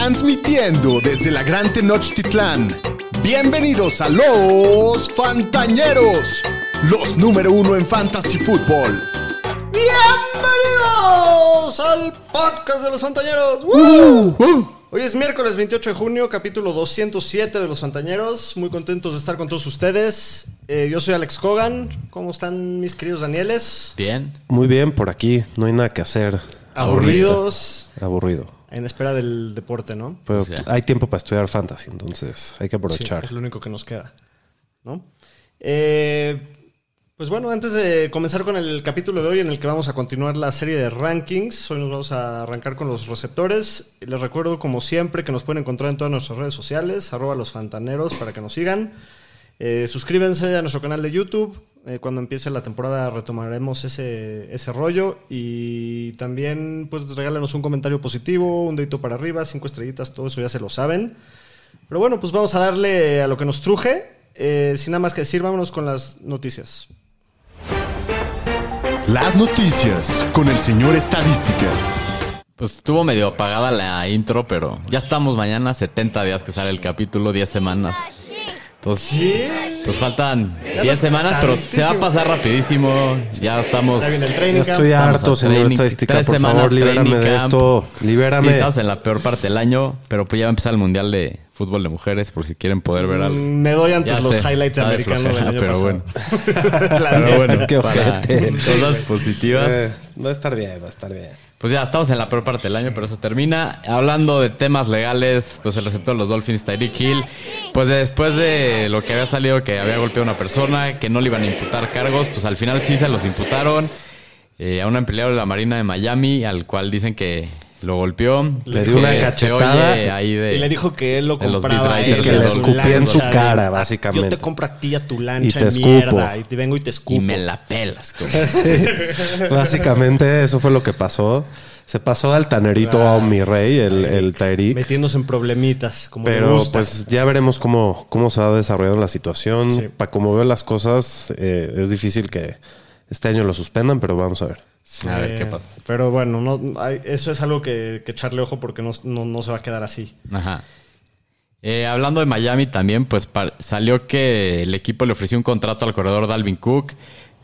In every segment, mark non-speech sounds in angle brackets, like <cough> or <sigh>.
Transmitiendo desde la Gran Tenochtitlán. Bienvenidos a los Fantañeros, los número uno en Fantasy Football. Bienvenidos al podcast de los Fantañeros. ¡Woo! Hoy es miércoles 28 de junio, capítulo 207 de los Fantañeros. Muy contentos de estar con todos ustedes. Eh, yo soy Alex Cogan. ¿Cómo están mis queridos Danieles? Bien. Muy bien, por aquí no hay nada que hacer. Aburridos. Aburrido. En espera del deporte, ¿no? Pero O sea. hay tiempo para estudiar fantasy, entonces hay que Sí, aprovechar. es lo único que nos queda. ¿No? Eh, pues bueno, antes de comenzar con el capítulo de hoy en el que vamos a continuar la serie de rankings, hoy nos vamos a arrancar con los receptores. Les recuerdo, como siempre, que nos pueden encontrar en todas nuestras redes sociales, arroba los fantaneros, para que nos sigan. Eh, suscríbanse a nuestro canal de YouTube. Eh, cuando empiece la temporada retomaremos ese, ese rollo. Y también, pues, regálenos un comentario positivo, un dedito para arriba, cinco estrellitas, todo eso ya se lo saben. Pero bueno, pues vamos a darle a lo que nos truje. Eh, sin nada más que decir, vámonos con las noticias. Las noticias con el señor Estadística. Pues estuvo medio apagada la intro, pero ya estamos mañana, 70 días que sale el capítulo, 10 semanas. Entonces, pues faltan 10 semanas, pero se va a pasar rapidísimo. Ya estamos. Ya estoy harto, señor estadística. tres Por semanas favor, libérame de esto. Sí, Libérame. estamos en la peor parte del año, pero pues ya va a empezar el Mundial de Fútbol de Mujeres, por si quieren poder ver algo. Mm, Me doy antes Ya los sé, highlights americanos del año pero pasado. bueno. <laughs> Pero bueno, Qué ojete. cosas positivas. Eh, va a estar bien, va a estar bien. Pues ya, estamos en la peor parte del año, pero eso termina. Hablando de temas legales, pues el receptor de los Dolphins, Tyreek Hill, pues después de lo que había salido que había golpeado a una persona, que no le iban a imputar cargos, pues al final sí se los imputaron eh, a un empleado de la Marina de Miami, al cual dicen que lo golpeó. Le dio una cachetada oye ahí de... Y le dijo que él lo compraba writers que le escupía en su cara, básicamente. Yo te compro a ti a tu lancha Y te escupo. mierda y te vengo y te escupo. Y me la pelas. <laughs> como- Básicamente, eso fue lo que pasó. Se pasó de altanerito a mi rey, el, el Tyreek. Metiéndose en problemitas, como Pero gusta. pues ya veremos cómo, cómo se va desarrollando la situación. Sí. Para como veo las cosas, eh, es difícil que este año lo suspendan, pero vamos a ver. Sí, A ver qué pasa. Pero bueno, no, hay- eso es algo que, que echarle ojo porque no, no- no se va a quedar así. Ajá. Eh, hablando de Miami también, pues salió que el equipo le ofreció un contrato al corredor Dalvin Cook,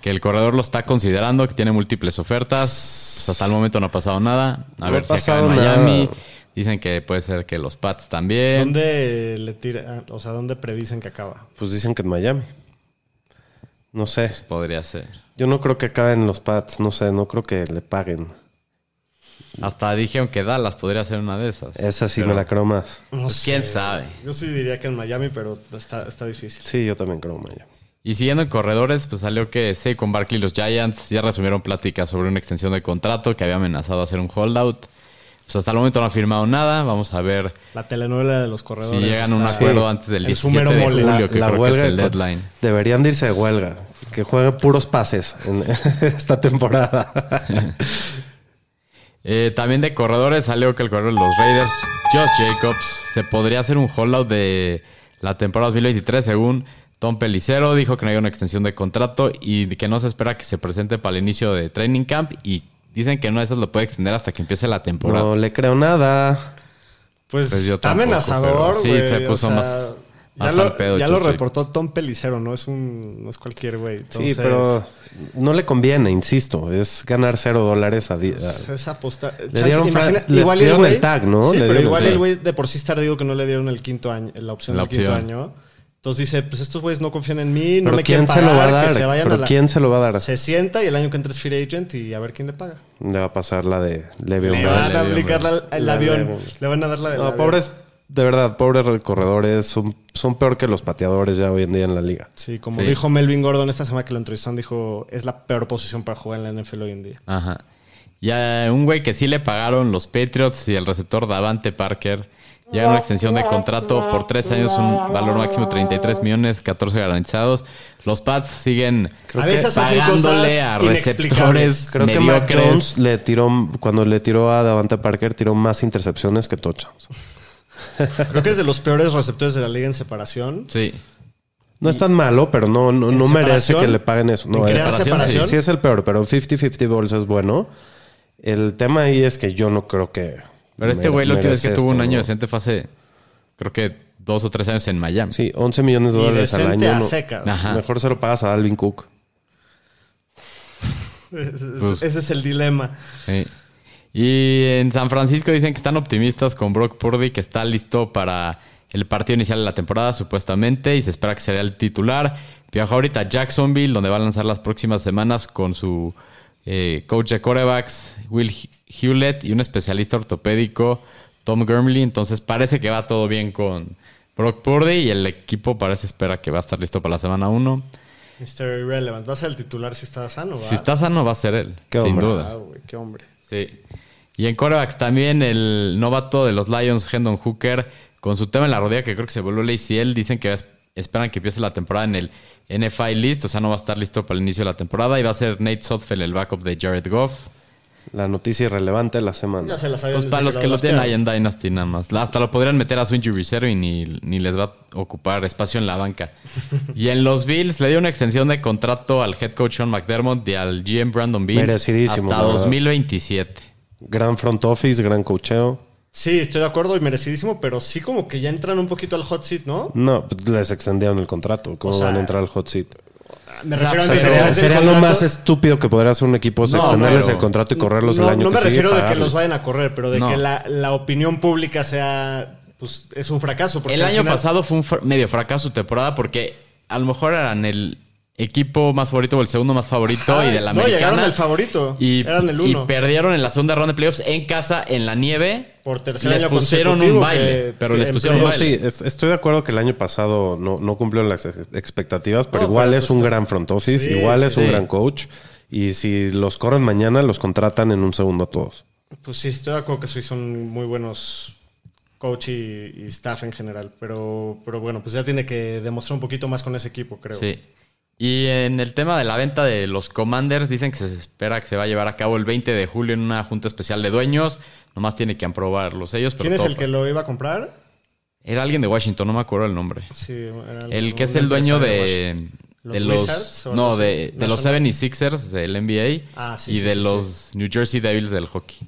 que el corredor lo está considerando, que tiene múltiples ofertas. Pues hasta el momento no ha pasado nada. A No ver ha si acaba en nada. Miami. Dicen que puede ser que los Pats también. ¿Dónde le tira, o sea, dónde predicen que acaba? Pues dicen que en Miami. No sé. Podría ser. Yo no creo que acaben los Pats. No sé, no creo que le paguen. Hasta dijeron que Dallas podría ser una de esas. Esa sí Pero, me la creo más. No pues, quién sabe. Yo sí diría que en Miami, pero está, está difícil. Sí, yo también creo Miami. Y siguiendo en corredores, pues salió que Saquon Barkley y los Giants ya resumieron pláticas sobre una extensión de contrato que había amenazado hacer un holdout. Pues hasta el momento no ha firmado nada. Vamos a ver La telenovela de los si corredores. llegan a un acuerdo antes del el 17 sumero de mole. julio, La- que la creo que es el deadline. Deberían de irse de huelga. Que jueguen puros pases en <laughs> esta temporada. <laughs> Eh, también de corredores salió que el corredor de los Raiders, Josh Jacobs, se podría hacer un holdout de la temporada 2023 según Tom Pelicero. Dijo que no hay una extensión de contrato y que no se espera que se presente para el inicio de training camp y dicen que no esas lo puede extender hasta que empiece la temporada. no le creo nada. Pues, Pues yo está tampoco, amenazador, pero sí, güey, se o puso sea, más- Ya lo, al pedo, ya lo Chucho. reportó Tom Pelicero, no es un no es cualquier güey. Sí, pero no le conviene, insisto. Es ganar cero dólares a día. Es apostar. Le dieron le igual güey- el tag, ¿no? Sí, Le pero dieron igual el- el güey de por sí está digo que no le dieron el quinto año, la opción La del quinto año. Entonces dice, pues estos güeyes no confían en mí, no me ¿quién quieren se pagar, lo va a que dar? se vayan ¿Pero a la- quién se lo va a dar? Se sienta y el año que entra es free agent y a ver quién le paga. Le va a pasar la de Le'Veon Le van a aplicar la- el La avión. Le'Veon. Le van a dar la de No, pobres, de verdad, pobres corredores. Son, son peor que los pateadores ya hoy en día en la liga. Sí, como Sí. dijo Melvin Gordon esta semana que lo entrevistaron, dijo, es la peor posición para jugar en la NFL hoy en día. Ajá. Y a un güey que sí le pagaron los Patriots y el receptor Davante Parker llega una extensión de contrato por tres años, un valor máximo 33 millones, 14 garantizados. Los Pats siguen a veces pagándole a receptores Creo que Mac. Jones le tiró, cuando le tiró a Davante Parker, tiró más intercepciones que touchdowns. Creo que es de los peores receptores de la liga en separación. Sí. No es tan malo, pero no, no, ¿En no merece que le paguen eso. No, ¿En eh, crear separación, sí, separación? sí es el peor, pero 50-50 balls es bueno. El tema ahí es que yo no creo que, Pero este güey, la última vez que tuvo un año decente fue hace, creo que dos o tres años en Miami. Sí, 11 millones de Y dólares al año. a no- secas. Ajá. Mejor se lo pagas a Alvin Cook. Ese, Pues- ese es el dilema. Sí. Y en San Francisco dicen que están optimistas con Brock Purdy, que está listo para el partido inicial de la temporada, supuestamente, y se espera que será el titular. Viajó ahorita a Jacksonville, donde va a lanzar las próximas semanas con su eh, coach de corebacks, Will Hewlett, y un especialista ortopédico, Tom Gurmley. Entonces parece que va todo bien con Brock Purdy y el equipo parece espera que va a estar listo para la semana 1. Mr. Irrelevant. Va a ser el titular si está sano, ¿va? Si está sano va a ser él, Qué sin hombre. duda. Ah, qué hombre. Sí. Y en corebacks también el novato de los Lions, Hendon Hooker, con su tema en la rodilla que creo que se volvió el ACL, dicen que es- esperan que empiece la temporada en el NFI list, o sea, no va a estar listo para el inicio de la temporada y va a ser Nate Sotfeld el backup de Jared Goff. La noticia irrelevante de la semana. Ya se la sabían Pues para los que lo tienen ahí en Dynasty nada más. Hasta lo podrían meter a su injury reserve y ni, ni les va a ocupar espacio en la banca. <laughs> Y en los Bills le dio una extensión de contrato al head coach Sean McDermott y al GM Brandon Bean Merecidísimo, hasta la verdad. 2027. Gran front office, gran cocheo. Sí, estoy de acuerdo y merecidísimo, pero sí como que ya entran un poquito al hot seat, ¿no? No, pues les extendieron el contrato. ¿Cómo O sea, van a entrar al hot seat? Me O sea, refiero o a sea, que Sería, sería lo más estúpido que podría hacer un equipo, es No, extenderles pero- el contrato y correrlos no, el año no que me sigue. refiero de que los vayan a correr, pero de No. que la, la opinión pública sea, pues, es un fracaso. porque El año final- pasado fue un fr- medio fracaso temporada porque a lo mejor eran el equipo más favorito o el segundo más favorito Ajá, y de la no, americana. llegaron al favorito. Y, Eran el y uno. perdieron en la segunda ronda de playoffs en casa, en la nieve. Por tercer les año pusieron un consecutivo baile, que- pero que les pusieron un No, baile. sí, es- estoy de acuerdo que el año pasado no, no cumplieron las ex- expectativas, pero No, igual pero es pues un gran front office, Sí, igual sí, es un sí. gran coach. Y si los corren mañana, los contratan en un segundo a todos. Pues sí, estoy de acuerdo que sí son muy buenos coach y, y staff en general. Pero, pero bueno, pues ya tiene que demostrar un poquito más con ese equipo, creo. Sí. Y en el tema de la venta de los Commanders, dicen que se espera que se va a llevar a cabo el 20 de julio en una junta especial de dueños. Nomás tiene que aprobarlos ellos. Pero ¿Quién es todo el que lo iba a comprar? Era alguien de Washington, no me acuerdo el nombre. Sí, era El que un es el dueño de, ¿Los de los, o no de, de los National? 76ers del NBA Ah, sí, y sí, de sí, los New Jersey Devils del hockey.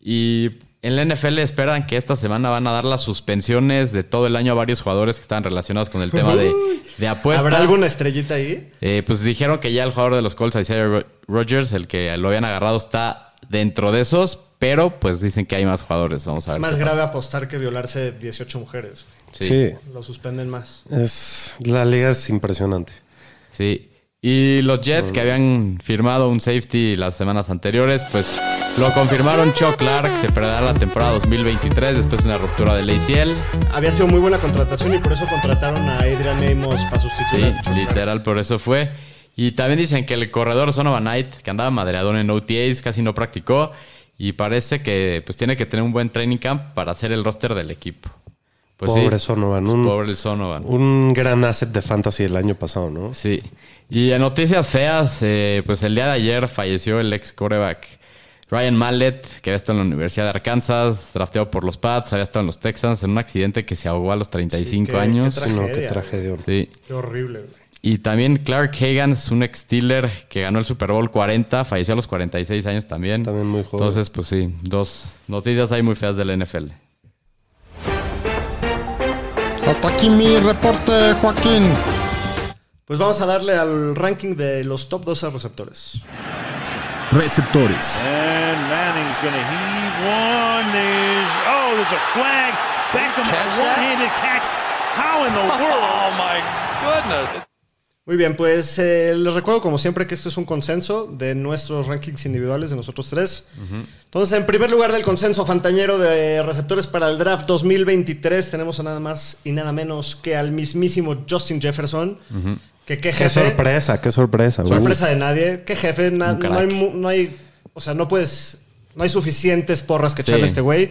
Y en la NFL esperan que esta semana van a dar las suspensiones de todo el año a varios jugadores que están relacionados con el tema de, de apuestas. ¿Habrá alguna estrellita ahí? Eh, pues dijeron que ya el jugador de los Colts, Isaiah Ro- Rogers, el que lo habían agarrado, está dentro de esos, pero pues dicen que hay más jugadores. Vamos a Es ver. más qué grave pasa. apostar que violarse 18 mujeres. Sí. Sí. Lo suspenden más. Es, la liga es impresionante. Sí. Y los Jets que habían firmado un safety las semanas anteriores, pues lo confirmaron Chuck Clark, se perderá la temporada 2023 después de una ruptura del ACL. Había sido muy buena contratación y por eso contrataron a Adrian Amos para Sí, sustituir a Chuck literal, por eso fue. Y también dicen que el corredor Sonova Knight, que andaba madreador en OTAs, casi no practicó. Y parece que pues tiene que tener un buen training camp para hacer el roster del equipo. Pues Pobre sí, Sonovan. pues Un, pobre Sonovan. un gran asset de fantasy el año pasado, ¿no? Sí. Y en noticias feas, eh, pues el día de ayer falleció el ex coreback Ryan Mallet, que había estado en la Universidad de Arkansas, drafteado por los Pats, había estado en los Texans en un accidente que se ahogó a los 35 Sí, qué- años. qué Sí, no, qué Tragedia, tragedia. Sí. Qué horrible. güey. Y también Clark Hagans, un ex Steeler que ganó el Super Bowl 40, falleció a los 46 años también. También muy joven. Entonces, pues sí, dos noticias ahí muy feas del NFL. Hasta aquí mi reporte, Joaquín. Pues vamos a darle al ranking de los top 12 receptores. Receptores. And Manning's to heave one. There's oh, there's a flag. Beckham one-handed catch. How in the <laughs> world? Oh my goodness. Muy bien, pues eh, les recuerdo como siempre que esto es un consenso de nuestros rankings individuales de nosotros tres. Entonces, en primer lugar del consenso fantañero de receptores para el draft 2023 tenemos a nada más y nada menos que al mismísimo Justin Jefferson. Que qué Qué jefe. sorpresa, qué sorpresa. Sorpresa Uf. de nadie. Qué jefe. na- no, hay, no hay. O sea, no puedes. No hay suficientes porras que Sí. echarle a este güey.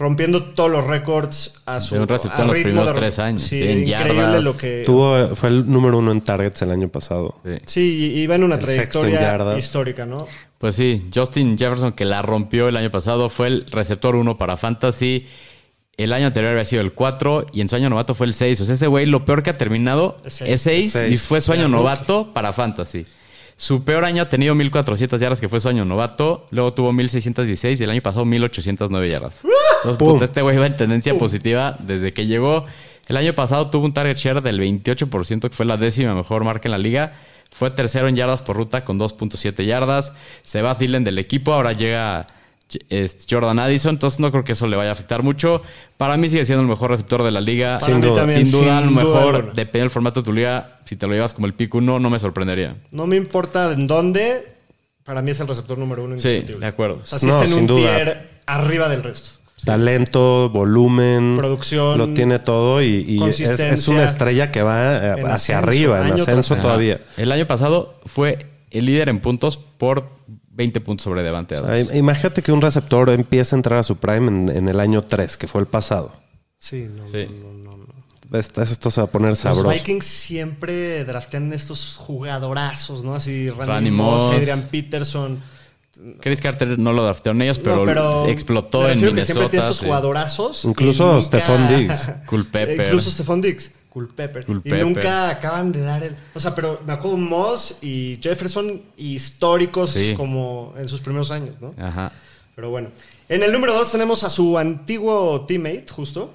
Rompiendo todos los récords a su. De un receptor a en los ritmo primeros de- tres años, Sí, sí, en increíble yardas. lo que. Tuvo, fue el número uno en targets el año pasado. Sí. Sí, y va en una El sexto en trayectoria histórica, ¿no? Pues sí, Justin Jefferson, que la rompió el año pasado, fue el receptor 1 para Fantasy. El año anterior había sido el 4 y en su año novato fue el 6. O sea, ese güey lo peor que ha terminado Es es seis. 6 y fue su año novato para Fantasy. Su peor año ha tenido 1400 yardas, que fue su año novato. Luego tuvo 1616 y el año pasado 1809 yardas. Entonces, puta, este güey va en tendencia positiva desde que llegó. El año pasado tuvo un target share del 28%, que fue la décima mejor marca en la liga. Fue tercero en yardas por ruta con 2.7 yardas. Se va Dylan del equipo, ahora llega Jordan Addison, entonces no creo que eso le vaya a afectar mucho. Para mí sigue siendo el mejor receptor de la liga. Para Sin mí duda. también, Sin duda, a lo sin duda mejor, alguna. depende del formato de tu liga, si te lo llevas como el pick 1, no me sorprendería. No me importa en dónde, para mí es el receptor número uno Sí, indiscutible. de acuerdo. O sea, sí No, está en sin un duda. tier arriba del resto. Talento, volumen, Producción, lo tiene todo y, y es, una estrella que va eh, hacia ascenso, arriba, en ascenso todavía. El año pasado fue el líder en puntos por 20 puntos sobre Devante O Adams. sea, imagínate que un receptor empieza a entrar a su prime en, en el año 3, que fue el pasado. Sí, no, Sí. no, no, no. Esto, esto se va a poner Los sabroso. Vikings siempre draftean estos jugadorazos, ¿no? Así Randy, Randy Moss, Moss. Adrian Peterson. Chris Carter no lo draftearon ellos, pero, No, pero explotó en refiero que siempre Minnesota. tiene estos sí. jugadorazos. Incluso y nunca- Stephon Diggs. <laughs> Culpepper. Incluso Stephon Diggs. Culpepper. Y Culpepper. nunca acaban de dar el. O sea, pero me acuerdo Moss y Jefferson históricos Sí. como en sus primeros años, ¿no? Ajá. Pero bueno. En el número 2 tenemos a su antiguo teammate, justo.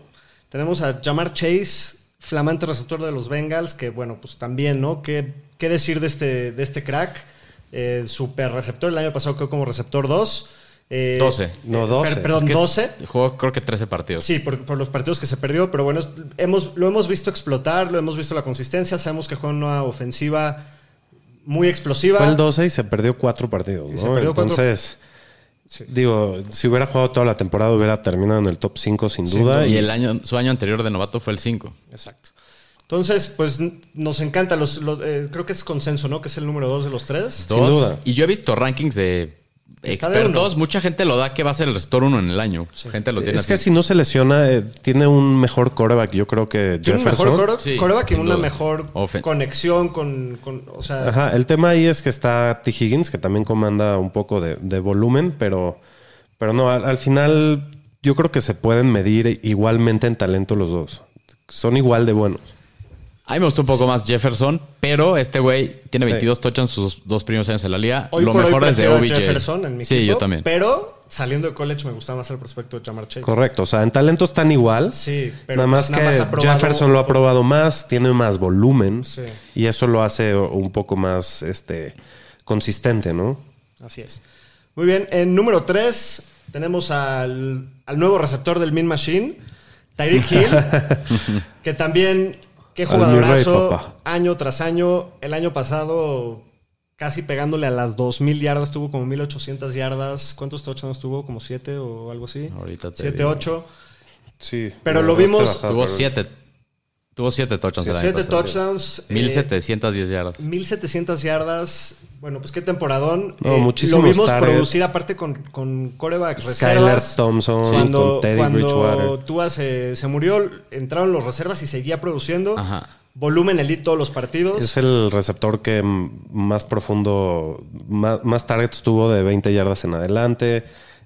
Tenemos a Jamar Chase, flamante receptor de los Bengals, que bueno, pues también, ¿no? ¿Qué, qué decir de este, de este crack? Eh, super receptor, el año pasado quedó como receptor 2. Eh, 12. No, eh, 12. per- perdón, Es que es- 12. Jugó creo que 13 partidos. Sí, por, por los partidos que se perdió, pero bueno, es- hemos, lo hemos visto explotar, lo hemos visto la consistencia, sabemos que juega una ofensiva muy explosiva. Fue el 12 y se perdió cuatro partidos, perdió cuatro- Entonces, digo, si hubiera jugado toda la temporada, hubiera terminado en el top 5 sin duda. Y el año, su año anterior de novato fue el 5. Exacto. Entonces, pues nos encanta, los, los- eh, creo que es consenso, ¿no? Que es el número 2 de los tres. Sin duda. Y yo he visto rankings de Está expertos. uno. Mucha gente lo da que va a ser el receptor 1 en el año. Gente lo tiene es que si no se lesiona, eh, tiene un mejor coreback, yo creo que Tiene un mejor Sí, coreback y una duda. mejor Ofen- conexión con, con- o sea, Ajá, el tema ahí es que está T. Higgins, que también comanda un poco de, de volumen, pero, pero no, al, al final yo creo que se pueden medir igualmente en talento los dos. Son igual de buenos. A mí me gustó un poco más Jefferson, pero este güey tiene Sí. 22 touchdowns sus dos primeros años en la liga. hoy lo por mejor hoy es de prefiero a OBJ. Jefferson en mi sí, equipo, yo también. Pero saliendo de college me gustaba más el prospecto de Jamar Chase. Correcto, o sea, en talento están igual. Sí, pero nada más pues, que nada más ha probado- Jefferson lo ha probado más, tiene más volumen Sí. y eso lo hace un poco más este, consistente, ¿no? Así es. Muy bien, en número 3 tenemos al, al nuevo receptor del Min Machine, Tyreek Hill, <laughs> que también, qué rey, jugadorazo, papá. año tras año. El año pasado, casi pegándole a las 2.000 yardas, tuvo como 1.800 yardas. ¿Cuántos touchdowns tuvo? ¿Como 7 o algo así? Ahorita te 7, digo. 8. Sí. Pero lo vimos- Tuvo pero- 7 tuvo siete touchdowns el año 7 pasado. touchdowns. eh, 1710 yardas. 1700 yardas. Bueno, pues qué temporadón. No, Eh, muchísimos Lo vimos targets. producir aparte con, con coreback Skyler reservas. Thompson, cuando, con Teddy cuando Bridgewater. Tua se, se murió, entraron los reservas y seguía produciendo. Ajá. Volumen elite todos los partidos. Es el receptor que más profundo, más, más targets tuvo de 20 yardas en adelante.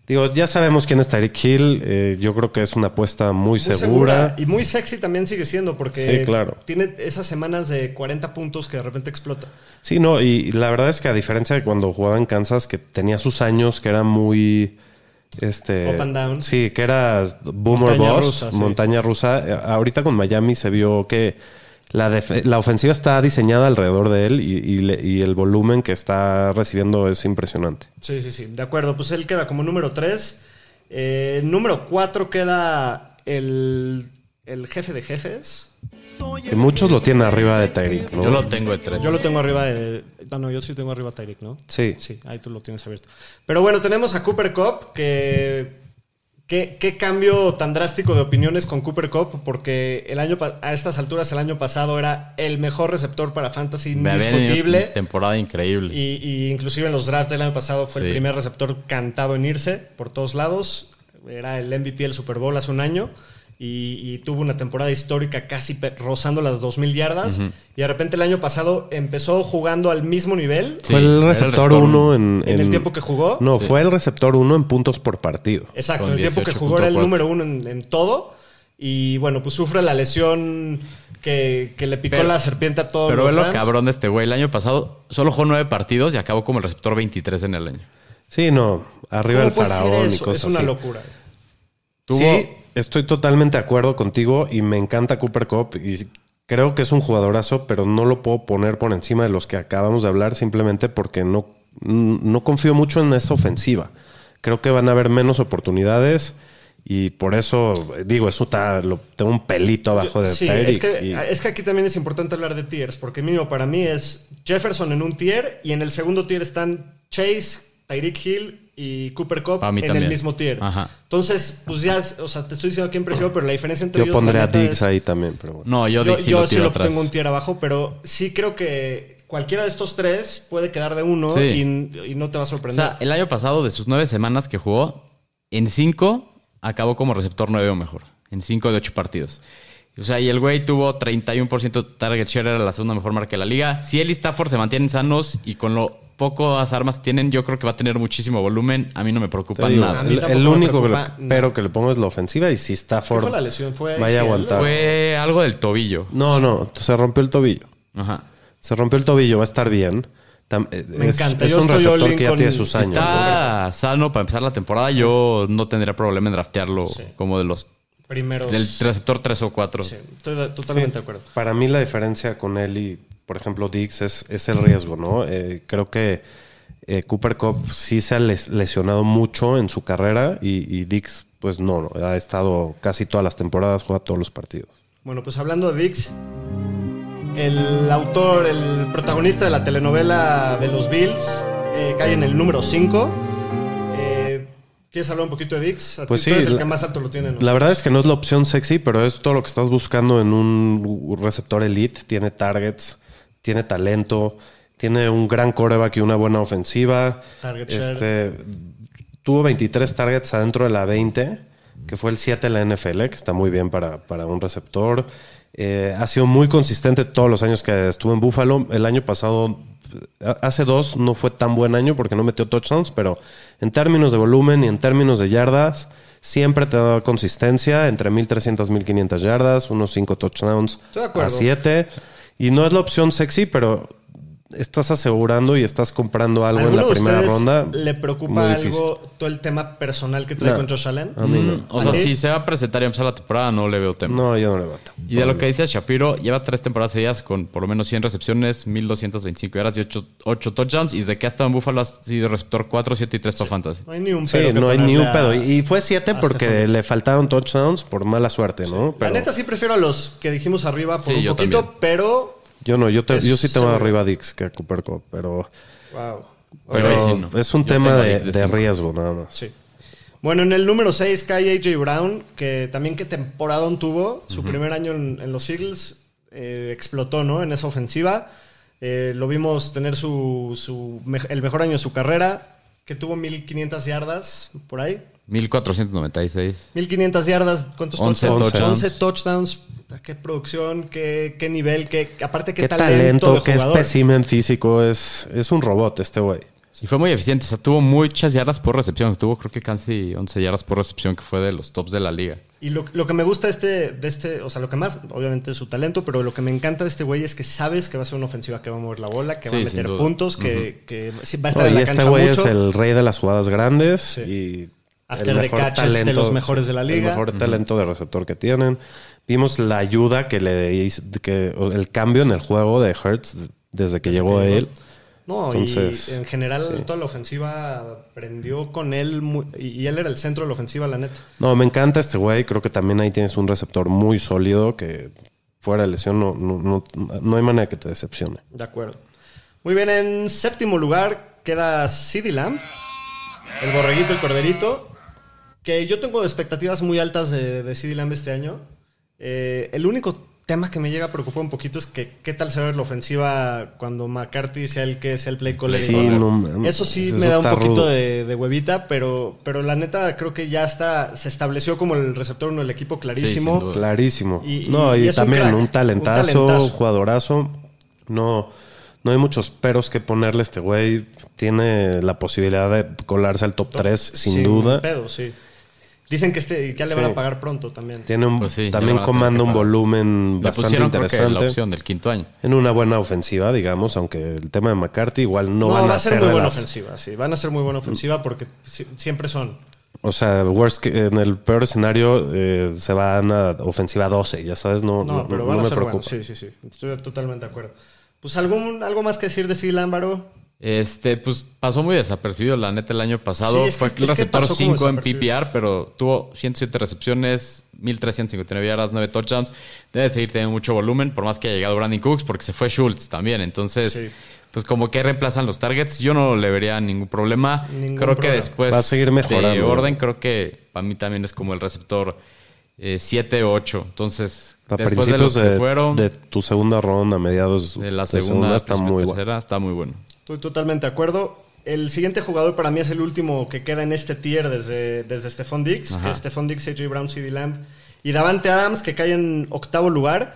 Digo, ya sabemos quién es Tyreek Hill. eh, yo creo que es una apuesta muy, Muy segura. Y muy sexy también sigue siendo porque Sí, claro. tiene esas semanas de 40 puntos que de repente explota. Sí, no, y la verdad es que a diferencia de cuando jugaba en Kansas, que tenía sus años que era muy. Este, Up and down. Sí, que era boomer Montaña boss, rusa, sí. montaña rusa. Eh, Ahorita con Miami se vio que la, la ofensiva está diseñada alrededor de él y, y le- y el volumen que está recibiendo es impresionante. Sí, sí, sí. De acuerdo. Pues él queda como número 3. número 4 queda el, el jefe de jefes. Muchos lo tienen arriba de Tyreek, ¿no? Yo lo tengo de 3. Yo lo tengo arriba de. No, no, yo sí tengo arriba a Tyreek, ¿no? Sí. Sí, ahí tú lo tienes abierto. Pero bueno, tenemos a Cooper Cup, que. ¿Qué, qué cambio tan drástico de opiniones con Cooper Cup? Porque el año a estas alturas, el año pasado era el mejor receptor para Fantasy indiscutible. temporada increíble. Y, y inclusive en los drafts del año pasado fue el primer receptor cantado en irse por todos lados. Era el MVP del Super Bowl hace un año. Y, y tuvo una temporada histórica casi rozando las 2.000 yardas. Y de repente el año pasado empezó jugando al mismo nivel Sí, fue el receptor receptor 1 en, en el tiempo que jugó. No, Sí. fue el receptor 1 en puntos por partido. Exacto, Con en el tiempo que 18.4. jugó era el número uno en, en todo. Y bueno, pues sufre la lesión que, que le picó Pero- la serpiente a todos Pero los ve lo Rams. cabrón de este güey. El año pasado solo jugó nueve partidos y acabó como el receptor 23 en el año. Sí, no, arriba ¿Cómo del faraón y cosas Es una así. locura. Tuvo- Sí, estoy totalmente de acuerdo contigo y me encanta Cooper Cup y creo que es un jugadorazo, pero no lo puedo poner por encima de los que acabamos de hablar simplemente porque no, no confío mucho en esa ofensiva. Creo que van a haber menos oportunidades y por eso digo, eso está, lo, tengo un pelito abajo de Sí, Tyreek es que, y- es que aquí también es importante hablar de tiers, porque mínimo para mí es Jefferson en un tier y en el segundo tier están Chase, Tyreek Hill y Cooper Cup en también. el mismo tier. Aja. Entonces, pues ya, o sea, te estoy diciendo quién prefiero, pero la diferencia entre yo ellos pondré a es- ahí también, pero bueno. No, yo, Yo, Dix sí yo lo sí lo tengo un tier abajo, pero sí creo que cualquiera de estos tres puede quedar de uno Sí. y, y no te va a O sorprender. sea, el año pasado, de sus nueve semanas que jugó, en cinco acabó como receptor nueve o mejor. En cinco de ocho partidos. O sea, y el güey tuvo 31% target share, era la segunda mejor marca de la liga. Si él y Stafford se mantienen sanos y con lo pocas armas tienen, yo creo que va a tener muchísimo volumen. A mí no me preocupa digo, nada. El, único que pero que le pongo es la ofensiva y si está ¿Qué Ford fue la lesión? ¿Fue vaya aguantar. Fue algo del tobillo. No, no, se rompió el tobillo. Ajá. Se rompió el tobillo, va a estar bien. Tam- Me es, encanta. Es Yo un receptor que ya tiene sus Si años. ¿no? está sano para empezar la temporada, yo no tendría problema en draftearlo como de los Primeros. del receptor 3 o 4. Sí, estoy de- totalmente Sí. de acuerdo. Para mí la diferencia con él y, por ejemplo, Dix es, es el riesgo, ¿no? Eh, creo que eh, Cooper Cup sí se ha les- lesionado mucho en su carrera y, y Dix, pues no, no, ha estado casi todas las temporadas, juega todos los partidos. Bueno, pues hablando de Dix, el autor, el protagonista de la telenovela de los Bills, eh, cae en el número 5. ¿Quieres hablar un poquito de Dix? Pues tú sí, eres el la- que más alto lo tiene. La verdad es que no es la opción sexy, pero es todo lo que estás buscando en un receptor elite. Tiene targets, tiene talento, tiene un gran coreback y una buena ofensiva. Target. Este, tuvo 23 targets adentro de la 20, que fue el 7 en la NFL, que está muy bien para, para un receptor. Eh, ha sido muy consistente todos los años que estuvo en Buffalo. El año pasado, a- hace dos, no fue tan buen año porque no metió touchdowns, pero en términos de volumen y en términos de yardas, siempre te dado consistencia entre 1300 y 1500 yardas, unos 5 touchdowns de a 7. Y no es la opción sexy, pero estás asegurando y estás comprando algo en ¿Alguno la primera ronda. le preocupa algo todo el tema personal que trae No. con Josh Allen? A mí no. Mm, O sea, si se va a presentar y empezar la temporada, no le veo tema. No, yo no le bato. Y de lo que dice Shapiro, lleva tres temporadas seguidas con por lo menos 100 recepciones, 1225 yardas y 8, touchdowns. Y desde que ha estado en Buffalo ha sido receptor 4, 7 y 3 para fantasy. No hay ni un Sí, pero que no hay ni un pedo. Y fue 7 a porque le faltaron touchdowns por mala suerte, ¿no? La neta sí prefiero a los que dijimos arriba por Sí, un poquito, también. pero... yo no, yo, te- Es yo sí tengo arriba a Dix que a Cooper Cup, pero, Wow. Pero ahí sí no. es un Yo tema de, riesgo nada más. Sí. Bueno, en el número 6 cae AJ Brown, que también qué temporadón tuvo. Su primer año en, en los Eagles eh, explotó, ¿no? En esa ofensiva. Eh, lo vimos tener su, su me- el mejor año de su carrera, que tuvo 1500 yardas por ahí. 1496. 1500 yardas, ¿cuántos 11 touchdowns? touchdowns. 11 touchdowns. Qué producción, qué, qué nivel, qué, aparte qué, Qué talento, talento, qué espécimen físico. Es, es un robot este güey. Y fue muy eficiente. O sea, tuvo muchas yardas por recepción. Tuvo creo que casi 11 yardas por recepción, que fue de los tops de la liga. Y lo, lo que me gusta de este, de este, o sea, lo que más, obviamente, es su talento, pero lo que me encanta de este güey es que sabes que va a ser una ofensiva que va a mover la bola, que va a meter puntos, que, que sí, va a estar No, en y la este cancha güey mucho. es el rey de las jugadas grandes Sí. y After the catches de los mejores de la liga. El mejor talento de receptor que tienen. Vimos la ayuda que le hizo, que, el cambio en el juego de Hertz desde que llegó que llegó. él. No, Entonces, y en general sí. toda la ofensiva prendió con él muy- y, y él era el centro de la ofensiva, la neta. No, me encanta este güey. Creo que también ahí tienes un receptor muy sólido que fuera de lesión no, no, no, no hay manera que te decepcione. De acuerdo. Muy bien, en séptimo lugar queda CD Lamb, el borreguito, el corderito, que yo tengo expectativas muy altas de, de CD Lamb este año. Eh, el único tema que me llega a preocupar un poquito es que qué tal se va a ver la ofensiva cuando McCarthy sea el que sea el play caller. Sí, no eso sí Eso me da un poquito de, de huevita, pero, pero la neta creo que ya está, se estableció como el receptor uno del equipo clarísimo. Clarísimo. Y- y- no, y, y es un también crack, un, un talentazo, talentazo. jugadorazo. No, no hay muchos peros que ponerle a este güey. Tiene la posibilidad de colarse al top 3 sin, duda. pedo, sí. Dicen que este que ya le Sí. van a pagar pronto también. Tiene un, Pues sí, también a comanda un volumen Le bastante interesante. la opción del quinto año. En una buena ofensiva, digamos, aunque el tema de McCarthy igual no, No, van va a a ser ser muy buena las- ofensiva, sí. Van a ser muy buena ofensiva porque si- siempre son. O sea, worst que- en el peor escenario eh, se van a ofensiva 12, ya sabes, no, No, no, pero no van a me ser preocupa. buenos. Sí, sí, sí. Estoy totalmente de acuerdo. Pues algún, algo más que decir de Steve Lámbaro. Este, pues pasó muy desapercibido, la neta, el año pasado. Sí, es que- Fue que el receptor pasó como 5 en. PPR, pero tuvo 107 recepciones, 1359 yardas, 9 touchdowns. Debe seguir teniendo mucho volumen, por más que haya llegado Brandon Cooks, porque se fue Schultz también. Entonces, Sí. pues como que reemplazan los targets, yo no le vería ningún problema. Ningún creo que después Va a seguir de mejorando. orden, creo que para mí también es como el receptor 7 o 8. Entonces, A después de los principios que de, fueron, de tu segunda ronda, mediados de la segunda, está principio muy de bueno. tercera, está muy bueno. Estoy totalmente de acuerdo. El siguiente jugador para mí es el último que queda en este tier desde, desde Stephon Diggs, Ajá. que es Stephon Diggs, AJ Brown, CD Lamb y Davante Adams, que cae en octavo lugar.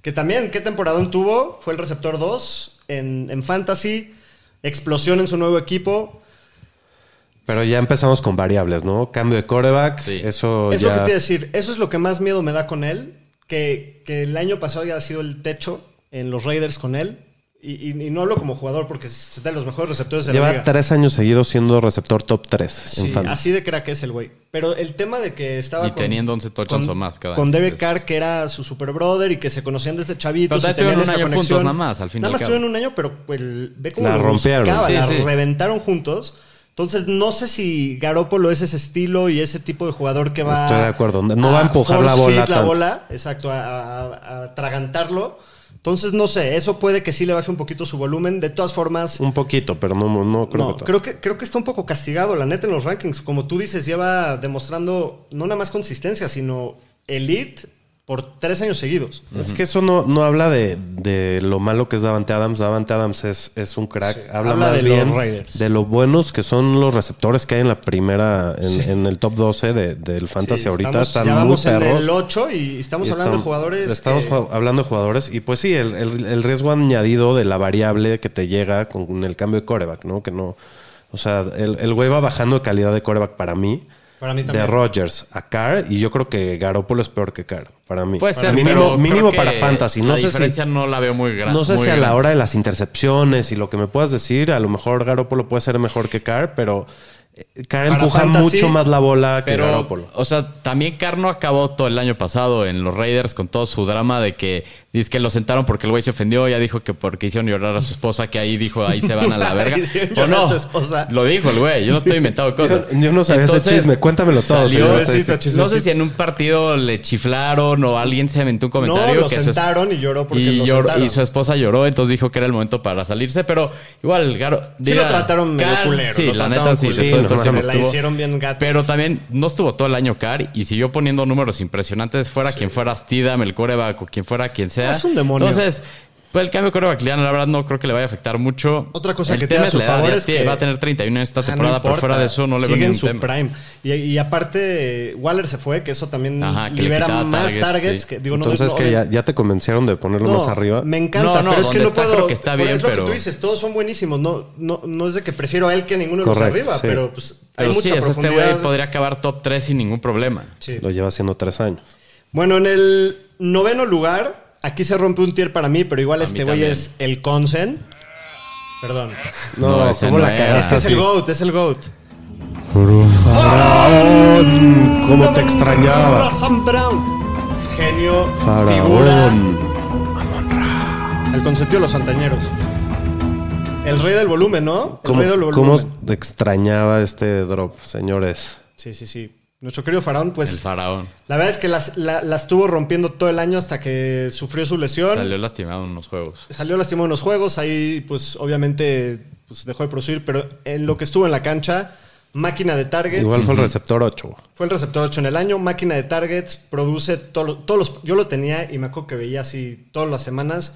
Que también, ¿qué temporadón tuvo? Fue el receptor 2 en, en Fantasy. Explosión en su nuevo equipo. Pero ya empezamos con variables, ¿no? Cambio de coreback, Sí. eso Es lo que te iba a decir. Eso es lo que más miedo me da con él. Que, que el año pasado ya ha sido el techo en los Raiders con él. Y, y- y no hablo como jugador porque es de los mejores receptores de la Lleva liga. tres años seguidos siendo receptor top 3 Sí, en fantasy. así de crack es el güey. Pero el tema de que estaba Y con, teniendo 11 touchdowns o más cada con año. Derek Carr, que era su super brother y que se conocían desde chavitos. Pero y estuvieron tenían un esa año conexión. juntos nada más, al fin y Nada más estuvieron un año, pero pues, el- ve cómo La lo rompieron. buscaba, Sí, la sí. reventaron juntos. Entonces, no sé si Garoppolo es ese estilo y ese tipo de jugador que va. Estoy de acuerdo. No va a empujar la bola la tanto. bola, exacto, a, a- a atragantarlo. Entonces, no sé, eso puede que sí le baje un poquito su volumen. De todas formas, Un poquito, pero no, no creo no, que creo que, creo que está un poco castigado, la neta, en los rankings. Como tú dices, lleva demostrando no nada más consistencia, sino elite por tres años seguidos. Es que eso no, no habla de, de lo malo que es Davante Adams. Davante Adams es, es un crack. Sí, Habla, habla más de los bien Raiders. de lo buenos que son los receptores que hay en la primera, en, en el top 12 de- del fantasy Sí, ahorita. estamos- Están ya muy vamos en el 8 y estamos Y hablando de jugadores. Estamos que- hablando de jugadores. Y pues sí, el, el- el riesgo añadido de la variable que te llega con el cambio de coreback, ¿no? Que no. O sea, el, el güey va bajando de calidad de coreback para mí. Para mí De. Rodgers a Carr. Y yo creo que Garoppolo es peor que Carr. Para mí. Puede ser, mínimo, pero mínimo creo que para fantasy. No la sé si. diferencia no la veo muy grande. No sé si a la hora de las intercepciones y lo que me puedas decir, a lo mejor Garoppolo puede ser mejor que Carr, pero eh, Para empuja fantasy, mucho más la bola que Pero, Garoppolo. o sea, también Carno acabó todo el año pasado en los Raiders con todo su drama de que dice que lo sentaron porque el güey se ofendió, ya dijo que porque hicieron llorar a su esposa, que ahí dijo, ahí se van a la <laughs> verga. ¿O no? Lo dijo el güey, yo no estoy inventando cosas. Yo- yo no sabía ese chisme, cuéntamelo todo, salió- no sé si en un partido le chiflaron o alguien se aventó un comentario. No, lo que su- sentaron y lloró porque y, lo y su esposa lloró, entonces dijo que era el momento para salirse, pero igual, Garo, Sí lo trataron medio culero. Sí, la neta sí, culero. de todo Se la estuvo- hicieron bien gato. pero también no estuvo todo el año Carr y siguió poniendo números impresionantes, fuera quien fuera Stidham, el coreback o quien fuera quien sea. Es un demonio. Entonces, pues el cambio de coreback, la verdad no creo que le vaya a afectar mucho. Otra cosa El que tema tiene a es su la edad, favor es que- va a tener 31 en esta Ah, no temporada, importa. fuera de eso no le veo Sigue en su tema. prime. Y, y aparte, Waller se fue, que eso también Ajá, que libera más targets. targets, sí. que, digo, no- Entonces, no- que ya, ya te convencieron de ponerlo No, más arriba. Me encanta, No, no, pero es que no está puedo. creo que está por- bien, es lo pero- que tú dices, todos son buenísimos. No, no, no es de que prefiero a él que a ninguno de los Correcto, arriba, sí. pero pues hay Pero mucha sí, es este profundidad. güey podría acabar top 3 sin ningún problema. Sí. Lo lleva haciendo tres años. Bueno, en el noveno lugar, aquí se rompe un tier para mí, pero igual A este güey es el Consen. Perdón. No, No, ese ¿cómo no la cagaste Es que es el GOAT, es el GOAT. Faraón, ¿Cómo te extrañaba? Genio, figura. Faraón. El consentido de los santañeros. El rey del volumen, ¿no? El ¿Cómo, rey del volumen. cómo te extrañaba este drop, señores? Sí, sí, sí. Nuestro querido Faraón, pues El faraón. la verdad es que las, la, la estuvo rompiendo todo el año hasta que sufrió su lesión. Salió lastimado en unos juegos. Salió lastimado en los juegos, ahí pues obviamente pues, dejó de producir, pero en lo que estuvo en la cancha, máquina de targets. Igual fue el receptor 8. Fue el receptor 8 en el año, máquina de targets, produce todo todos los... Yo lo tenía y me acuerdo que veía así todas las semanas.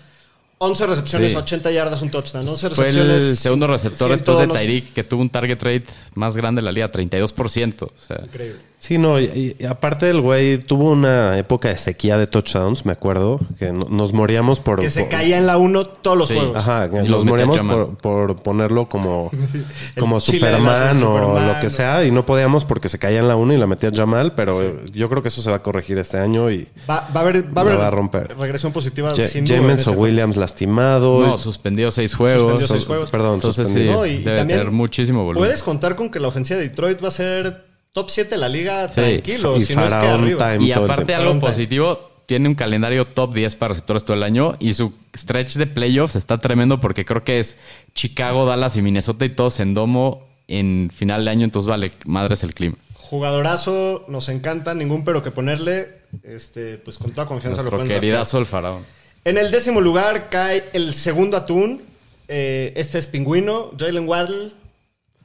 11 recepciones, Sí. 80 yardas, un touchdown. 11 Fue recepciones. el segundo receptor después de 102, Tyreek que tuvo un target rate más grande de la liga, 32%. O sea, Increíble. Sí, no, y, y aparte el güey tuvo una época de sequía de touchdowns, me acuerdo, que no- nos moríamos por... Que se por- caía en la 1 todos los Sí. juegos. Ajá, Y nos moríamos por, por ponerlo como, <laughs> como Superman o Superman, lo que sea y no podíamos porque se caía en la 1 y la metía Jamal, pero yo creo que eso se va a corregir este año y Va, va a haber, va a La haber va a romper. regresión positiva sin James o. Williams lastimado. No, suspendió seis juegos. Suspendió seis juegos. Perdón, Entonces sí, suspendido. No, y- y debe también tener muchísimo volumen. Puedes contar con que la ofensiva de Detroit va a ser top 7 de la liga Sí. tranquilo, Y si no es que arriba. Y aparte algo positivo, tiene un calendario top 10 para receptores todo el año y su stretch de playoffs está tremendo porque creo que es Chicago, Dallas y Minnesota y todos en domo en final de año, entonces vale, madres el clima. Jugadorazo, nos encanta, ningún pero que ponerle. Este, pues con toda confianza lo Nuestro pueden draftear. queridazo el faraón. En el décimo lugar cae el segundo atún. Eh, este es Pingüino, Jalen Waddle.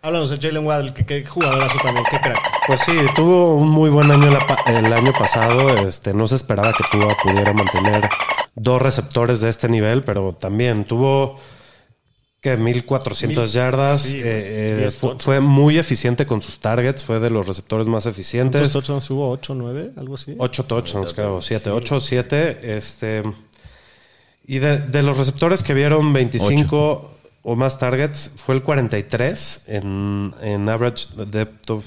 Háblanos de Jalen Waddle, que, que jugadorazo también, qué crack. Pues sí, tuvo un muy buen año el año pasado. Este, no se esperaba que Tua pudiera mantener dos receptores de este nivel, pero también tuvo que 1400 Mil- yardas. sí, eh, eh, fue muy eficiente con sus targets, fue de los receptores más eficientes. ¿Cuántos touchdowns hubo? ¿8, 9? Algo así. 8 touchdowns, creo, 7, 8, 7. Este, y de, de los receptores que vieron 25 o más targets, fue el 43 en, en average depth of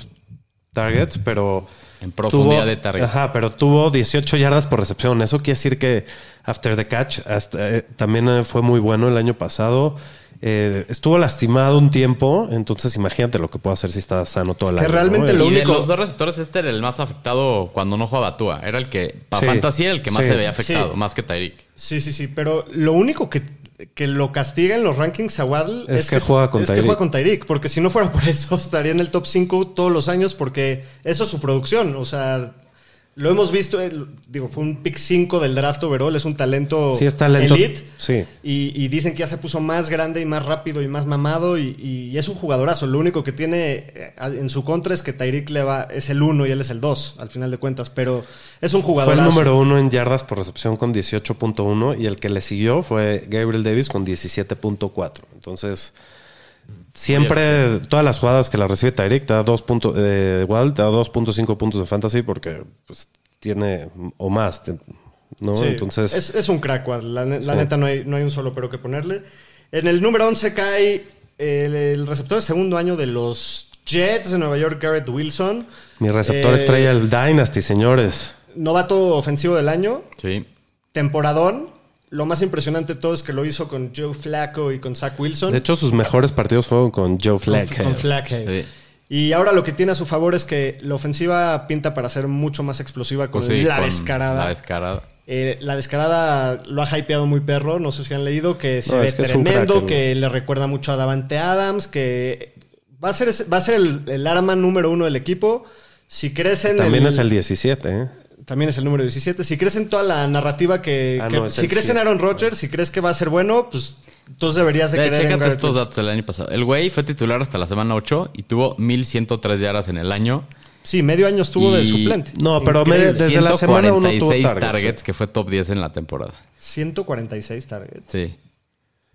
targets, pero. En profundidad tuvo- de targets. Ajá, pero tuvo 18 yardas por recepción. Eso quiere decir que after the catch hasta, eh, también eh, fue muy bueno el año pasado. Eh, estuvo lastimado un tiempo, entonces imagínate lo que puede hacer si está sano todo el Es que año. realmente ¿no? lo y único- de los dos receptores, este era el más afectado cuando no jugaba Tua. Era el que, para Sí, fantasy, era el que más sí. se veía afectado, Sí. más que Tyreek. Sí, sí, sí, pero lo único que, que lo castiga en los rankings a Waddle Es que juega con es que juega con Tyreek, porque si no fuera por <laughs> eso estaría en el top 5 todos los años porque eso es su producción, o sea, lo hemos visto, eh, digo, fue un pick 5 del draft overall, es un talento Sí, es talento. elite. Sí. Y, y dicen que ya se puso más grande y más rápido y más mamado y, y es un jugadorazo. Lo único que tiene eh, en su contra es que Tyreek le va, es el 1 y él es el 2, al final de cuentas. Pero es un Fue jugadorazo. el número uno en yardas por recepción con 18.1 y el que le siguió fue Gabriel Davis con 17.4. Entonces, siempre, todas las jugadas que la recibe Tyreek te da 2 puntos, eh, Waddle te da 2.5 puntos de fantasy porque pues, tiene o más, ¿no? Sí, Entonces, es, es un crack, Waddle. La, ne- la Sí. neta no hay, no hay un solo pero que ponerle. En el número 11 cae el, el receptor de segundo año de los Jets de Nueva York, Garrett Wilson. mi receptor Eh, estrella, el Dynasty, señores. Novato ofensivo del año. Sí. Temporadón. Lo más impresionante de todo es que lo hizo con Joe Flacco y con Zach Wilson. De hecho, sus mejores partidos fueron con Joe con, Flacco. con Flacco. Sí. Y ahora lo que tiene a su favor es que la ofensiva pinta para ser mucho más explosiva con Pues sí, la con descarada. La descarada. Eh, la descarada lo ha hypeado muy perro, no sé si han leído, que se No, ve es que tremendo, crack, que le recuerda mucho a Davante Adams, que va a ser, ese- va a ser el, el arma número uno del equipo. Si crecen... También es el 17, ¿eh? También es el número 17. Si crees en toda la narrativa que... Ah, que- no, si crees en siete. Aaron Rodgers, si crees que va a ser bueno, pues entonces deberías de querer en estos Wilson. datos del año pasado. El güey fue titular hasta la semana 8 y tuvo 1103 yardas en el año. Sí, medio año estuvo de Y- suplente. No, pero Increíble. me- desde la semana uno tuvo 146 targets, targets, que fue top 10 en la temporada. 146 targets. Sí.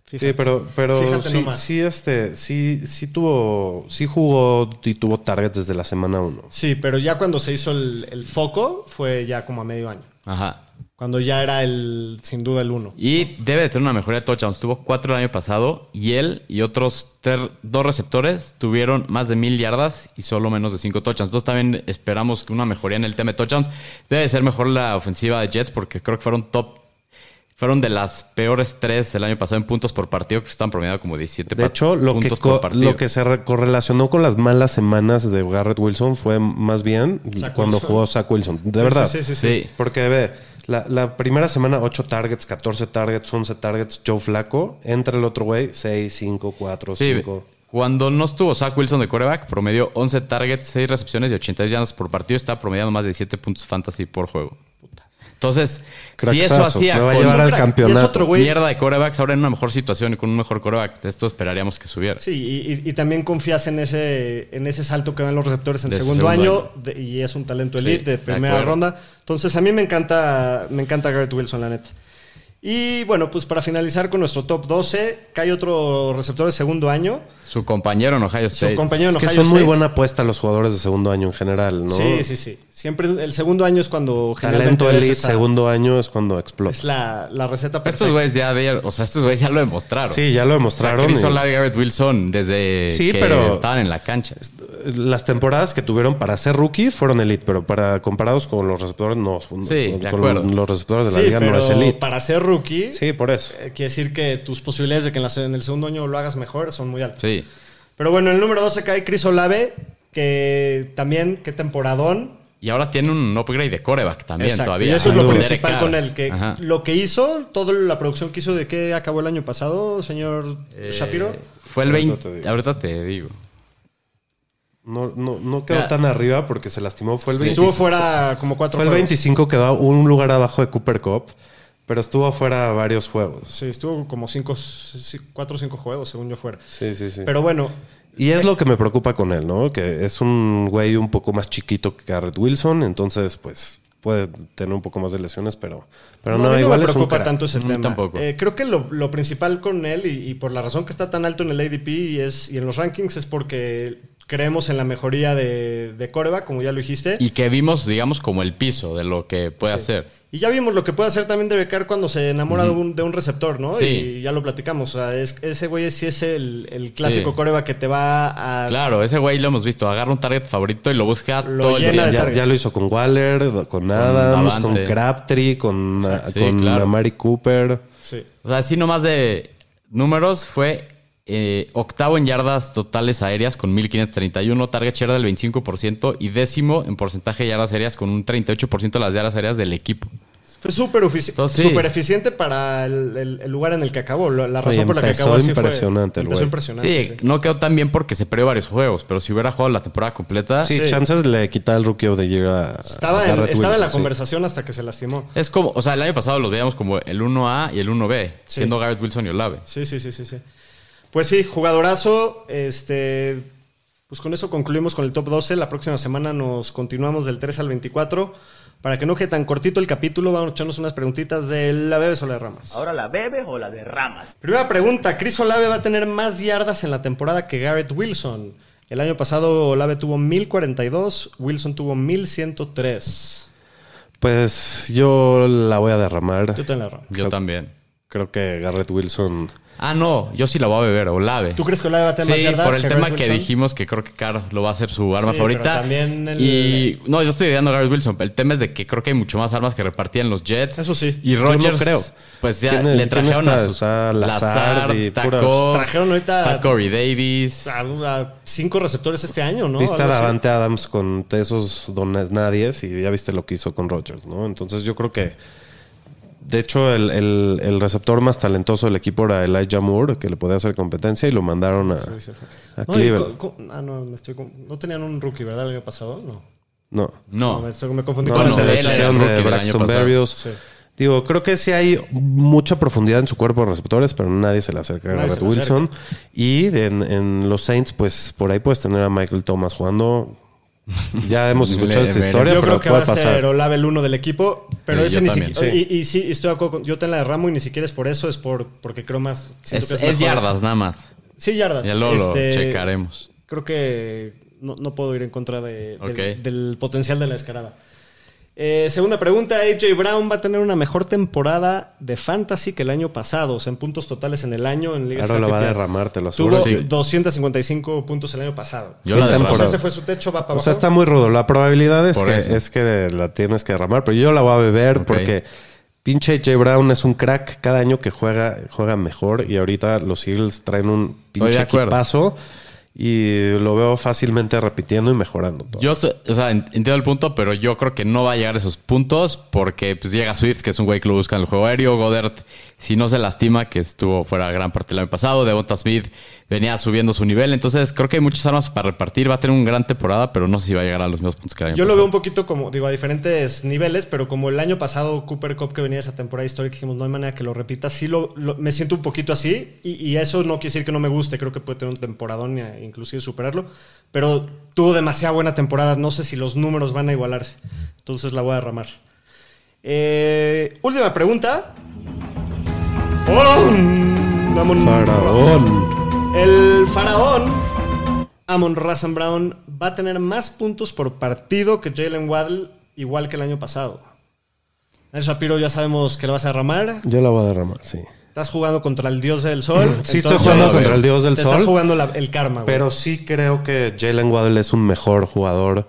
Fíjate. Sí, pero, pero sí, este, sí, sí tuvo, sí jugó y tuvo targets desde la semana 1. Sí, pero ya cuando se hizo el, el foco fue ya como a medio año. Ajá. Cuando ya era el, sin duda, el uno. Y debe de tener una mejoría de touchdowns. Tuvo cuatro el año pasado y él y otros ter- dos receptores tuvieron más de mil yardas y solo menos de cinco touchdowns. Entonces también esperamos que una mejoría en el tema de touchdowns. Debe ser mejor la ofensiva de Jets porque creo que fueron top. Fueron de las peores tres el año pasado en puntos por partido, que están promediando como 17 De hecho, lo que, puntos co- por partido. lo que se re- correlacionó con las malas semanas de Garrett Wilson fue más bien Zach cuando Wilson. jugó Zach Wilson. De Sí, verdad. Sí, sí, sí. sí. Sí. Porque ve, la, la primera semana 8 targets, 14 targets, 11 targets, Joe Flaco. Entra el otro güey, 6, 5, 4, Sí, 5. Cuando no estuvo Zach Wilson de coreback, promedió 11 targets, 6 recepciones y 82 yardas por partido. Está promediando más de 7 puntos fantasy por juego. Entonces, si eso hacía Me va a con llevar un al crack. Y es campeonato. otro güey. mierda de corebacks, ahora en una mejor situación y con un mejor coreback, esto esperaríamos que subiera. Sí, y, y- y también confías en ese, en ese salto que dan los receptores en De segundo, segundo año, de- y es un talento elite de de primera ronda. Entonces, a mí me encanta, me encanta Garrett Wilson, la neta. Y bueno, pues para finalizar con nuestro top 12, cae otro receptor de segundo año. Su compañero en Ohio Su State. compañero en Es que Ohio son muy buena apuesta los jugadores de segundo año en general, ¿no? Sí, sí, sí. Siempre el segundo año es cuando Talento elite, esa- segundo año es cuando explota. Es la, la receta perfecta. Estos güeyes ya, de- o sea, estos güeyes ya lo demostraron. Sí, ya lo O sea, demostraron. Chris y- Olave y Garrett Wilson desde Sí, que pero- estaban en la cancha. Las temporadas que tuvieron para ser rookie fueron elite, pero para comparados con los receptores, no. Sí, con de acuerdo. los receptores de la Sí, liga pero no es elite. para ser rookie, Sí, por eso. eh, quiere decir que tus posibilidades de que en, la- en el segundo año lo hagas mejor son muy altas. Sí. Pero bueno, en el número 12 cae Chris Olave, que también, qué temporadón. Y ahora tiene un upgrade de coreback también Exacto, todavía. Y eso es lo principal con él. Que Ajá. lo que hizo, toda la producción que hizo de qué acabó el año pasado, señor Eh, Shapiro. Fue el Ahorita 20. te digo. Ahorita te digo. No, no, no quedó Ya. tan arriba porque se lastimó. Fue el, 25, Estuvo fuera como cuatro fue el juegos. 25, quedó un lugar abajo de Cooper Cup, pero estuvo fuera varios juegos. Sí, estuvo como cinco, sí, cuatro o cinco juegos, según yo fuera. Sí, sí, sí. Pero bueno, Y es lo que me preocupa con él, ¿no? Que es un güey un poco más chiquito que Garrett Wilson, entonces pues puede tener un poco más de lesiones, pero, pero no, no, a mí no igual me es un preocupa tanto ese Mm, tema. tampoco. Eh, creo que lo, lo principal con él, y, y por la razón que está tan alto en el ADP y, es, y en los rankings, es porque creemos en la mejoría de, de coreback, como ya lo dijiste. Y que vimos, digamos, como el piso de lo que puede hacer. Y ya vimos lo que puede hacer también de Carr cuando se enamora de, un, de un receptor, ¿no? Sí. Y ya lo platicamos. O sea, es- ese güey sí es el, el clásico Sí. que te va a... Claro, ese güey lo hemos visto. Agarra un target favorito y lo busca Lo todo el día. de Ya, lo hizo con Waller, con Adams, con Davante. Crabtree, con, Sí, con claro. Amari Cooper. Sí. O sea, así nomás de números fue eh, octavo en yardas totales aéreas con 1531, target share del 25% y décimo en porcentaje de yardas aéreas con un 38% de las yardas aéreas del equipo. Fue súper sí. eficiente para el, el- el lugar en el que acabó. La la Oye, razón por la que acabó así fue- impresionante el empezó güey. impresionante, Sí, sí. no quedó tan bien porque se perdió varios juegos, pero si hubiera jugado la temporada completa, Sí, Sí. chances le quita el rookie of the year a, Estaba, a en, Garrett estaba en la conversación hasta que se lastimó. es como, o sea, el año pasado los veíamos como el 1A y el 1B, Sí. siendo Garrett Wilson y Olave. Sí, sí, sí, sí, sí. Pues sí, jugadorazo. Este, pues con eso concluimos con el top 12. La próxima semana nos continuamos del 3 al 24. Para que no quede tan cortito el capítulo, vamos a echarnos unas preguntitas de la bebes o la derramas. ¿Ahora la bebes o la derramas? Primera pregunta, ¿Chris Olave va a tener más yardas en la temporada que Garrett Wilson? El año pasado Olave tuvo 1042, Wilson tuvo 1103. Pues yo la voy a derramar. Yo la derramo. Yo también. Creo que Garrett Wilson. Ah, no, yo sí la voy a beber, Olave. ¿Tú crees que Olave va a tener más Sí, yardas por el que tema Garrett que Wilson? dijimos que creo que Carr lo va a hacer su arma Sí, favorita. pero también el- Y no, yo estoy ideando a Garrett Wilson. El tema es de que creo que hay mucho más armas que repartían los Jets. Eso sí. Y Rodgers, creo. pues ya ¿Quién- le quién trajeron está? a sus Está Lazard está Trajeron ahorita- Corey Davis. A, a cinco receptores este año, ¿no? Viste a. Davante Adams con esos dones nadies y ya viste lo que hizo con Rodgers, ¿no? Entonces yo creo que. De hecho, el, el- el receptor más talentoso del equipo era Elijah Moore, que le podía hacer competencia y lo mandaron a, Sí, sí fue. a No, Cleveland. co- co- ah, no, me estoy con- no tenían un rookie, ¿verdad? El año pasado, no. No. No, me, estoy- me confundí No, con no, la decisión de Braxton. Berrios. Sí. Digo, creo que sí hay mucha profundidad en su cuerpo de receptores, pero nadie se le acerca a Garrett Wilson. Y en, en los Saints, pues por ahí puedes tener a Michael Thomas jugando. Ya hemos escuchado esta historia, Yo pero creo que va a ser. Olave el uno del equipo, pero Sí, ese ni también, siquiera. sí. Y, y sí, estoy de acuerdo. con- Yo te la derramo y ni siquiera es por eso, es por porque creo más. siento es, que es yardas nada más. Sí, yardas. Ya luego lo Este, checaremos. Creo que no, no puedo ir en contra de- del potencial de la escarada. Eh, segunda pregunta, AJ Brown va a tener una mejor temporada de fantasy que el año pasado, o sea, en puntos totales en el año en ligas Ahora lo va a derramar, te lo Tuvo aseguro. Sí. 255 puntos el año pasado. Yo la o sea, ese fue su techo, va para O abajo. sea, está muy rudo. La probabilidad es Por que, eso. es que la tienes que derramar, pero yo la voy a beber porque pinche J. Brown es un crack. Cada año que juega, juega mejor y ahorita los Eagles traen un Estoy de pinche acuerdo. equipazo y lo veo fácilmente repitiendo y mejorando todo. Yo, o sea, en- entiendo el punto, pero yo creo que no va a llegar a esos puntos porque pues, llega Swift, que es un güey que lo busca en el juego aéreo. Goddard, si no se lastima, que estuvo fuera gran parte del año pasado. Devonta Smith venía subiendo su nivel. Entonces, creo que hay muchas armas para repartir. Va a tener una gran temporada, pero no sé si va a llegar a los mismos puntos que el año Yo lo veo un poquito como, digo, a diferentes niveles, pero como el año pasado Cooper Cup que venía esa temporada histórica, dijimos, no hay manera que lo repita, sí lo, lo- me siento un poquito así, y, y eso no quiere decir que no me guste, creo que puede tener un temporadón e inclusive superarlo, pero tuvo demasiada buena temporada, no sé si los números van a igualarse, entonces la voy a derramar. Eh, última pregunta. ¡Faraón! Vámonos. Faraón. El faraón, Amon Razan Brown, va a tener más puntos por partido que Jalen Waddle, igual que el año pasado. El Shapiro ya sabemos que lo vas a derramar. Yo la voy a derramar, sí. Estás jugando contra el dios del sol. <laughs> Sí, estoy entonces jugando contra el dios del te sol. Estás jugando la- el karma, güey. Pero sí creo que Jalen Waddle es un mejor jugador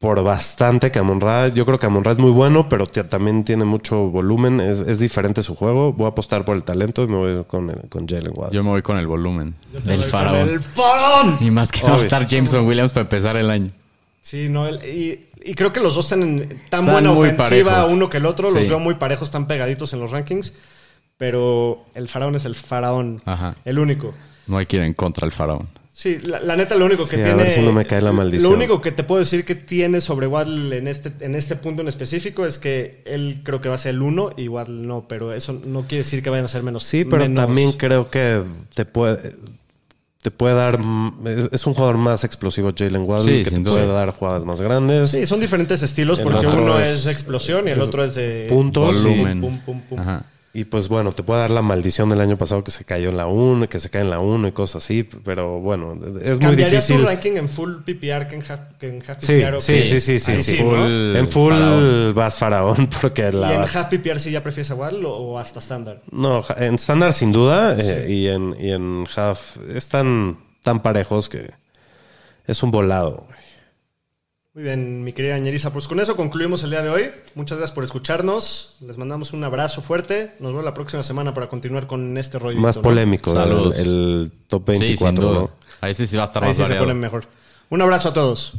por bastante que Amon Ra. Yo creo que Amon Ra es muy bueno, pero también tiene mucho volumen. Es, es diferente su juego. Voy a apostar por el talento y me voy con, el- con Jalen Waddle. Yo me voy con el volumen del faraón. El faraón. Y más que no va a Obvio. estar Jameson Williams para empezar el año. Sí, no, el- y, y creo que los dos tienen tan Están buena ofensiva parejos. uno que el otro. Los Sí. veo muy parejos, están pegaditos en los rankings. Pero el faraón es el faraón. Ajá. El único. No hay que ir en contra del faraón. Sí, la, la neta, lo único que Sí, a tiene. ver si no me cae la maldición. Lo único que te puedo decir que tiene sobre Waddle en este, en este punto en específico es que él creo que va a ser el uno y Waddle no, pero eso no quiere decir que vayan a ser menos. Sí, pero menos- también creo que te puede, te puede dar. Es, es un jugador más explosivo, Jalen Waddle, Sí, que te puede dar jugadas más grandes. Sí, son diferentes estilos porque uno es- es, explosión y el es otro es de. puntos, Volumen. Pum, pum, pum. Ajá. Y pues bueno, te puede dar la maldición del año pasado que se cayó en la 1, que se cae en la 1 y cosas así. Pero bueno, es muy ¿Cambiarías difícil. tu ranking en full PPR que en half, que en half Sí, PPR? o sí, sí, sí, sí, sí. En full faraón. vas faraón <laughs> porque ¿Y la... en half PPR sí ya prefieres a Waddle o, hasta estándar? No, en estándar sin duda eh, y, en, y en half están tan parejos que es un volado. güey. Muy bien, mi querida Ñeriza. Pues con eso concluimos el día de hoy. Muchas gracias por escucharnos. Les mandamos un abrazo fuerte. Nos vemos la próxima semana para continuar con este rollo. Más polémico el, top Sí, sin 24, duda. ¿no? Ahí sí, sí va a estar Ahí más sí se ponen mejor. Un abrazo a todos.